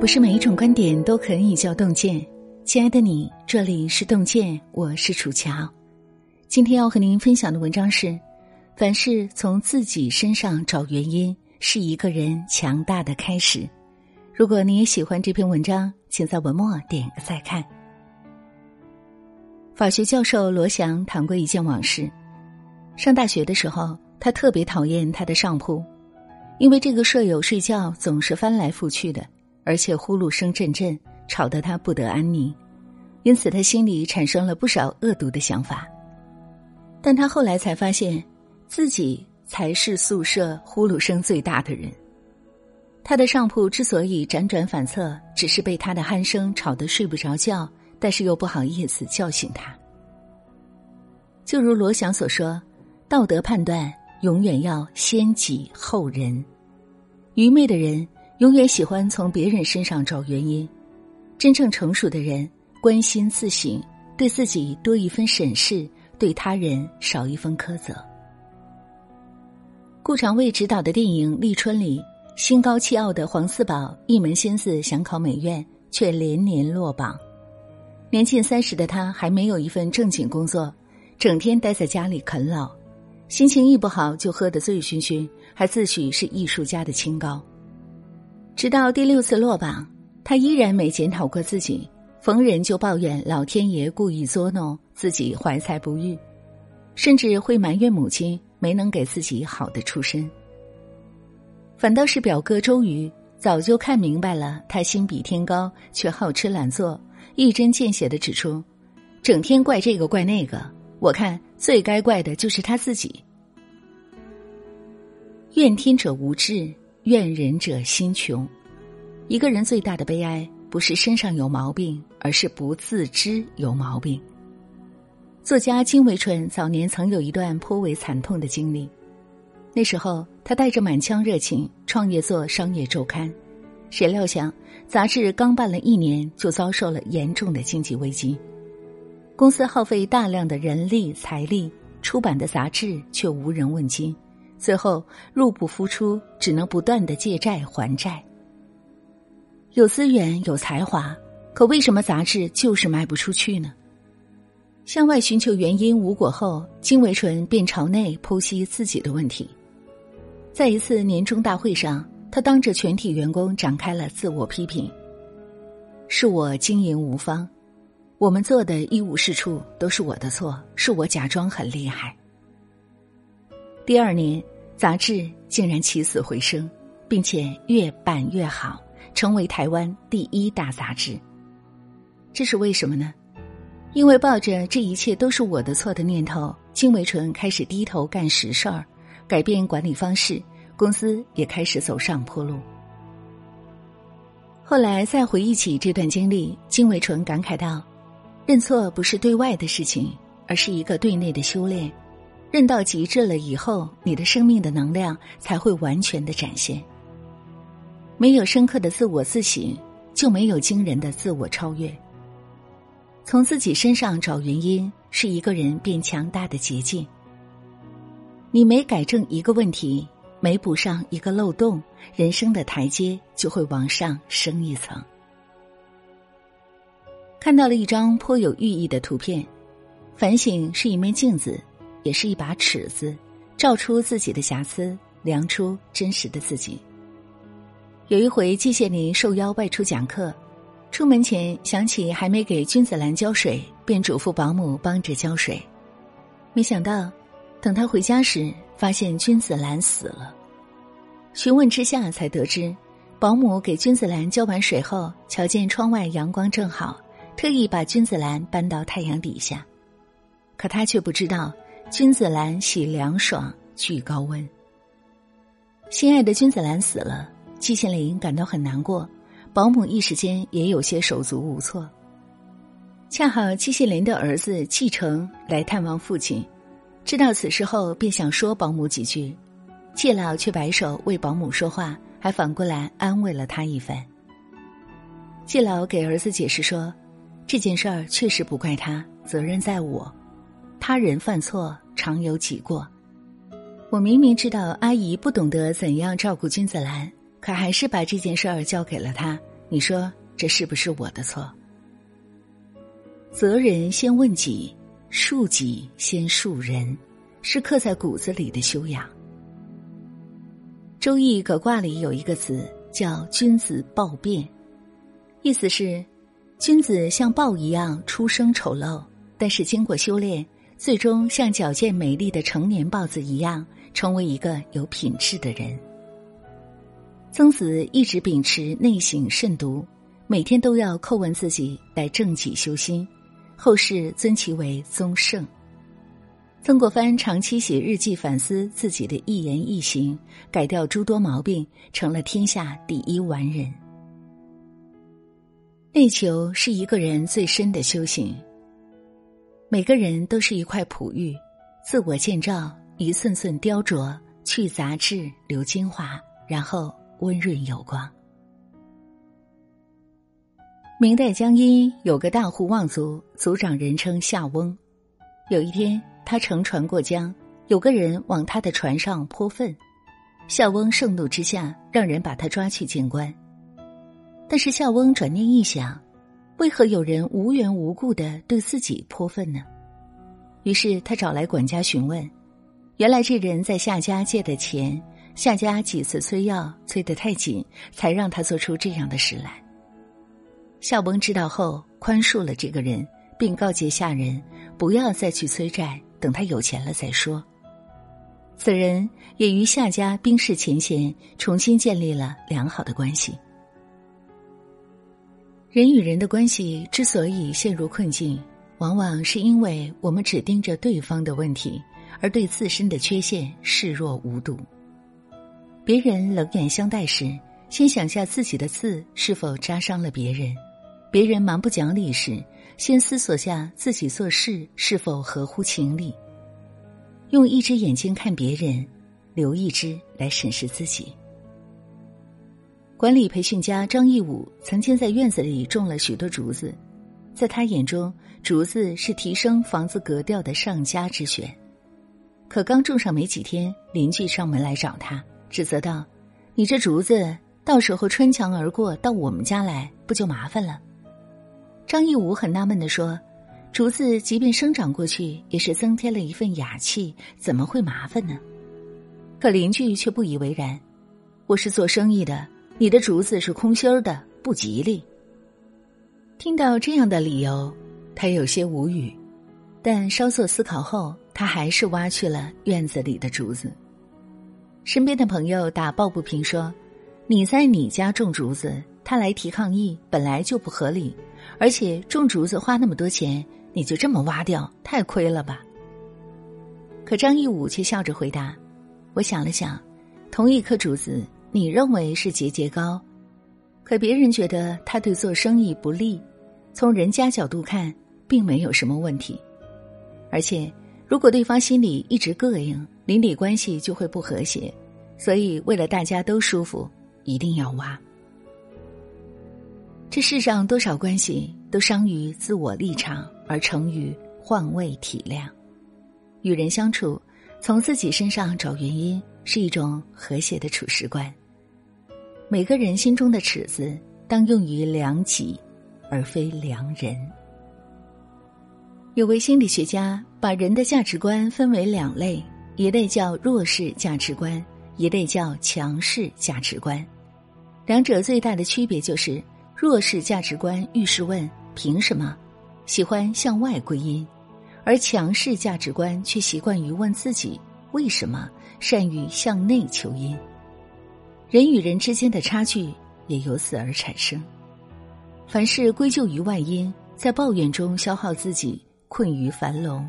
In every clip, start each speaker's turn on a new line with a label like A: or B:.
A: 不是每一种观点都可以叫洞见。亲爱的你，这里是洞见，我是楚乔。今天要和您分享的文章是：凡事从自己身上找原因，是一个人强大的开始。如果你也喜欢这篇文章，请在文末点个再看。法学教授罗翔谈过一件往事：上大学的时候，他特别讨厌他的上铺，因为这个舍友睡觉总是翻来覆去的。而且呼噜声阵阵，吵得他不得安宁，因此他心里产生了不少恶毒的想法。但他后来才发现，自己才是宿舍呼噜声最大的人。他的上铺之所以辗转反侧，只是被他的鼾声吵得睡不着觉，但是又不好意思叫醒他。就如罗翔所说：“道德判断永远要先己后人，愚昧的人。”永远喜欢从别人身上找原因，真正成熟的人关心自省，对自己多一分审视，对他人少一分苛责。顾长卫执导的电影《立春》里，心高气傲的黄四宝一门心思想考美院，却连年落榜。年近三十的他还没有一份正经工作，整天待在家里啃老，心情一不好就喝得醉醺醺，还自诩是艺术家的清高。直到第六次落榜，他依然没检讨过自己，逢人就抱怨老天爷故意作弄自己怀才不遇，甚至会埋怨母亲没能给自己好的出身。反倒是表哥周瑜早就看明白了，他心比天高，却好吃懒做，一针见血的指出，整天怪这个怪那个，我看最该怪的就是他自己。怨天者无志。怨人者心穷。一个人最大的悲哀，不是身上有毛病，而是不自知有毛病。作家金维纯早年曾有一段颇为惨痛的经历。那时候，他带着满腔热情创业做商业周刊，谁料想杂志刚办了一年，就遭受了严重的经济危机。公司耗费大量的人力财力出版的杂志，却无人问津。最后入不敷出，只能不断的借债还债。有资源有才华，可为什么杂志就是卖不出去呢？向外寻求原因无果后，金维纯便朝内剖析自己的问题。在一次年终大会上，他当着全体员工展开了自我批评：“是我经营无方，我们做的一无是处，都是我的错，是我假装很厉害。”第二年，杂志竟然起死回生，并且越办越好，成为台湾第一大杂志。这是为什么呢？因为抱着这一切都是我的错的念头，金维纯开始低头干实事儿，改变管理方式，公司也开始走上坡路。后来再回忆起这段经历，金维纯感慨道：“认错不是对外的事情，而是一个对内的修炼。”认到极致了以后，你的生命的能量才会完全的展现。没有深刻的自我自省，就没有惊人的自我超越。从自己身上找原因，是一个人变强大的捷径。你每改正一个问题，每补上一个漏洞，人生的台阶就会往上升一层。看到了一张颇有寓意的图片，反省是一面镜子。也是一把尺子，照出自己的瑕疵，量出真实的自己。有一回，季羡林受邀外出讲课，出门前想起还没给君子兰浇水，便嘱咐保姆帮着浇水。没想到，等他回家时，发现君子兰死了。询问之下才得知，保姆给君子兰浇完水后，瞧见窗外阳光正好，特意把君子兰搬到太阳底下。可他却不知道。君子兰喜凉爽，惧高温。心爱的君子兰死了，季羡林感到很难过，保姆一时间也有些手足无措。恰好季羡林的儿子季承来探望父亲，知道此事后便想说保姆几句，季老却摆手为保姆说话，还反过来安慰了他一番。季老给儿子解释说，这件事儿确实不怪他，责任在我。他人犯错常有己过，我明明知道阿姨不懂得怎样照顾君子兰，可还是把这件事儿交给了他，你说这是不是我的错？责人先问己，恕己先恕人，是刻在骨子里的修养。《周易》葛卦里有一个词叫“君子豹变”，意思是君子像豹一样出生丑陋，但是经过修炼，最终像矫健美丽的成年豹子一样，成为一个有品质的人。曾子一直秉持内省慎独，每天都要叩问自己来正己修心，后世尊其为宗圣。曾国藩长期写日记反思自己的一言一行，改掉诸多毛病，成了天下第一完人。内求是一个人最深的修行。每个人都是一块璞玉，自我建造，一寸寸雕琢，去杂质，留精华，然后。温润有光。明代江阴有个大户望族，族长人称夏翁。有一天，他乘船过江，有个人往他的船上泼粪，夏翁盛怒之下，让人把他抓去见官。但是夏翁转念一想，为何有人无缘无故的对自己泼粪呢？于是他找来管家询问，原来这人在夏家借的钱。夏家几次催要，催得太紧，才让他做出这样的事来。夏翁知道后，宽恕了这个人，并告诫下人不要再去催债，等他有钱了再说。此人也与夏家冰释前嫌，重新建立了良好的关系。人与人的关系之所以陷入困境，往往是因为我们只盯着对方的问题，而对自身的缺陷视若无睹。别人冷眼相待时，先想下自己的刺是否扎伤了别人；别人蛮不讲理时，先思索下自己做事是否合乎情理。用一只眼睛看别人，留一只来审视自己。管理培训家张义武曾经在院子里种了许多竹子，在他眼中，竹子是提升房子格调的上佳之选。可刚种上没几天，邻居上门来找他。指责道：“你这竹子到时候穿墙而过到我们家来，不就麻烦了？”张义武很纳闷的说：“竹子即便生长过去，也是增添了一份雅气，怎么会麻烦呢？”可邻居却不以为然：“我是做生意的，你的竹子是空心儿的，不吉利。”听到这样的理由，他有些无语，但稍作思考后，他还是挖去了院子里的竹子。身边的朋友打抱不平说：“你在你家种竹子，他来提抗议，本来就不合理。而且种竹子花那么多钱，你就这么挖掉，太亏了吧？”可张义武却笑着回答：“我想了想，同一棵竹子，你认为是节节高，可别人觉得他对做生意不利。从人家角度看，并没有什么问题。而且，如果对方心里一直膈应。”邻里关系就会不和谐，所以为了大家都舒服，一定要挖。这世上多少关系都伤于自我立场，而成于换位体谅。与人相处，从自己身上找原因，是一种和谐的处事观。每个人心中的尺子，当用于量己，而非量人。有位心理学家把人的价值观分为两类。一类叫弱势价值观，一类叫强势价值观。两者最大的区别就是，弱势价值观遇事问凭什么，喜欢向外归因；而强势价值观却习惯于问自己为什么，善于向内求因。人与人之间的差距也由此而产生。凡事归咎于外因，在抱怨中消耗自己，困于樊笼。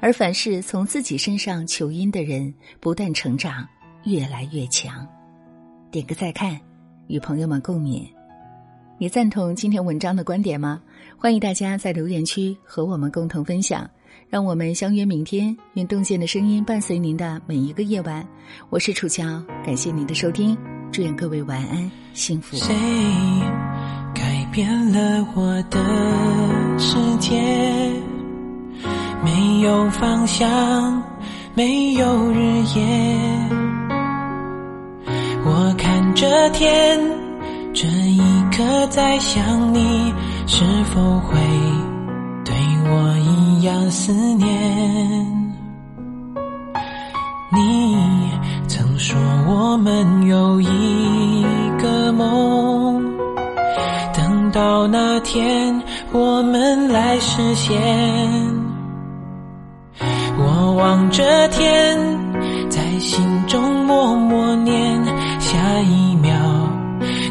A: 而凡是从自己身上求因的人，不断成长，越来越强。点个再看，与朋友们共勉。你赞同今天文章的观点吗？欢迎大家在留言区和我们共同分享。让我们相约明天，愿洞见的声音伴随您的每一个夜晚。我是楚乔，感谢您的收听，祝愿各位晚安，幸福。
B: 谁改变了我的世界？没有方向，没有日夜。我看着天，这一刻在想你，是否会对我一样思念？你曾说我们有一个梦，等到那天我们来实现。我望着天，在心中默默念，下一秒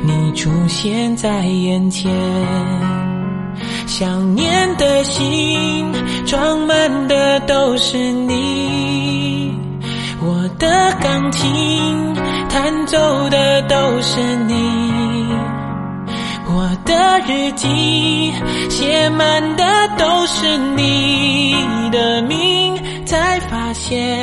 B: 你出现在眼前。想念的心装满的都是你，我的钢琴弹奏的都是你，我的日记写满的都是你的名。才发现。